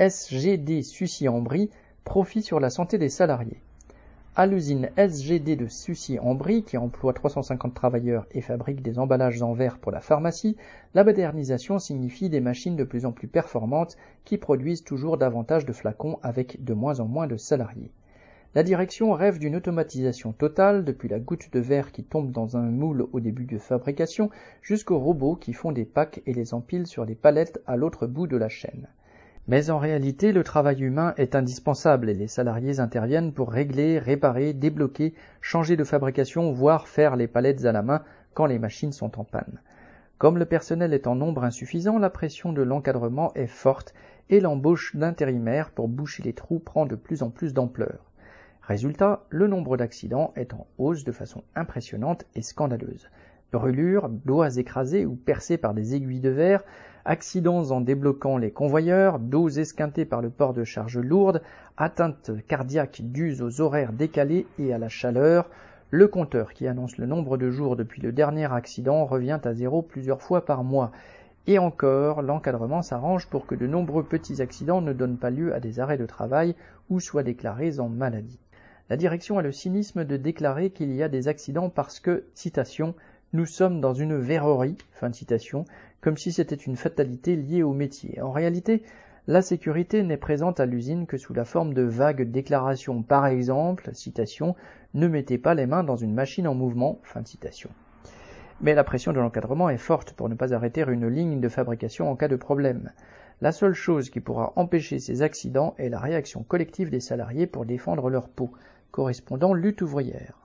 SGD Sucy-en-Brie profit sur la santé des salariés. À l'usine SGD de Sucy-en-Brie, qui emploie 350 travailleurs et fabrique des emballages en verre pour la pharmacie, la modernisation signifie des machines de plus en plus performantes qui produisent toujours davantage de flacons avec de moins en moins de salariés. La direction rêve d'une automatisation totale depuis la goutte de verre qui tombe dans un moule au début de fabrication jusqu'aux robots qui font des packs et les empilent sur les palettes à l'autre bout de la chaîne. Mais en réalité, le travail humain est indispensable et les salariés interviennent pour régler, réparer, débloquer, changer de fabrication, voire faire les palettes à la main quand les machines sont en panne. Comme le personnel est en nombre insuffisant, la pression de l'encadrement est forte et l'embauche d'intérimaires pour boucher les trous prend de plus en plus d'ampleur. Résultat, le nombre d'accidents est en hausse de façon impressionnante et scandaleuse. Brûlures, doigts écrasés ou percés par des aiguilles de verre, accidents en débloquant les convoyeurs, dos esquintés par le port de charges lourdes, atteintes cardiaques dues aux horaires décalés et à la chaleur, le compteur qui annonce le nombre de jours depuis le dernier accident revient à zéro plusieurs fois par mois. Et encore, l'encadrement s'arrange pour que de nombreux petits accidents ne donnent pas lieu à des arrêts de travail ou soient déclarés en maladie. La direction a le cynisme de déclarer qu'il y a des accidents parce que, citation, nous sommes dans une verrerie, fin de citation, comme si c'était une fatalité liée au métier. En réalité, la sécurité n'est présente à l'usine que sous la forme de vagues déclarations. Par exemple, citation, ne mettez pas les mains dans une machine en mouvement, fin de citation. Mais la pression de l'encadrement est forte pour ne pas arrêter une ligne de fabrication en cas de problème. La seule chose qui pourra empêcher ces accidents est la réaction collective des salariés pour défendre leur peau, correspondant lutte ouvrière.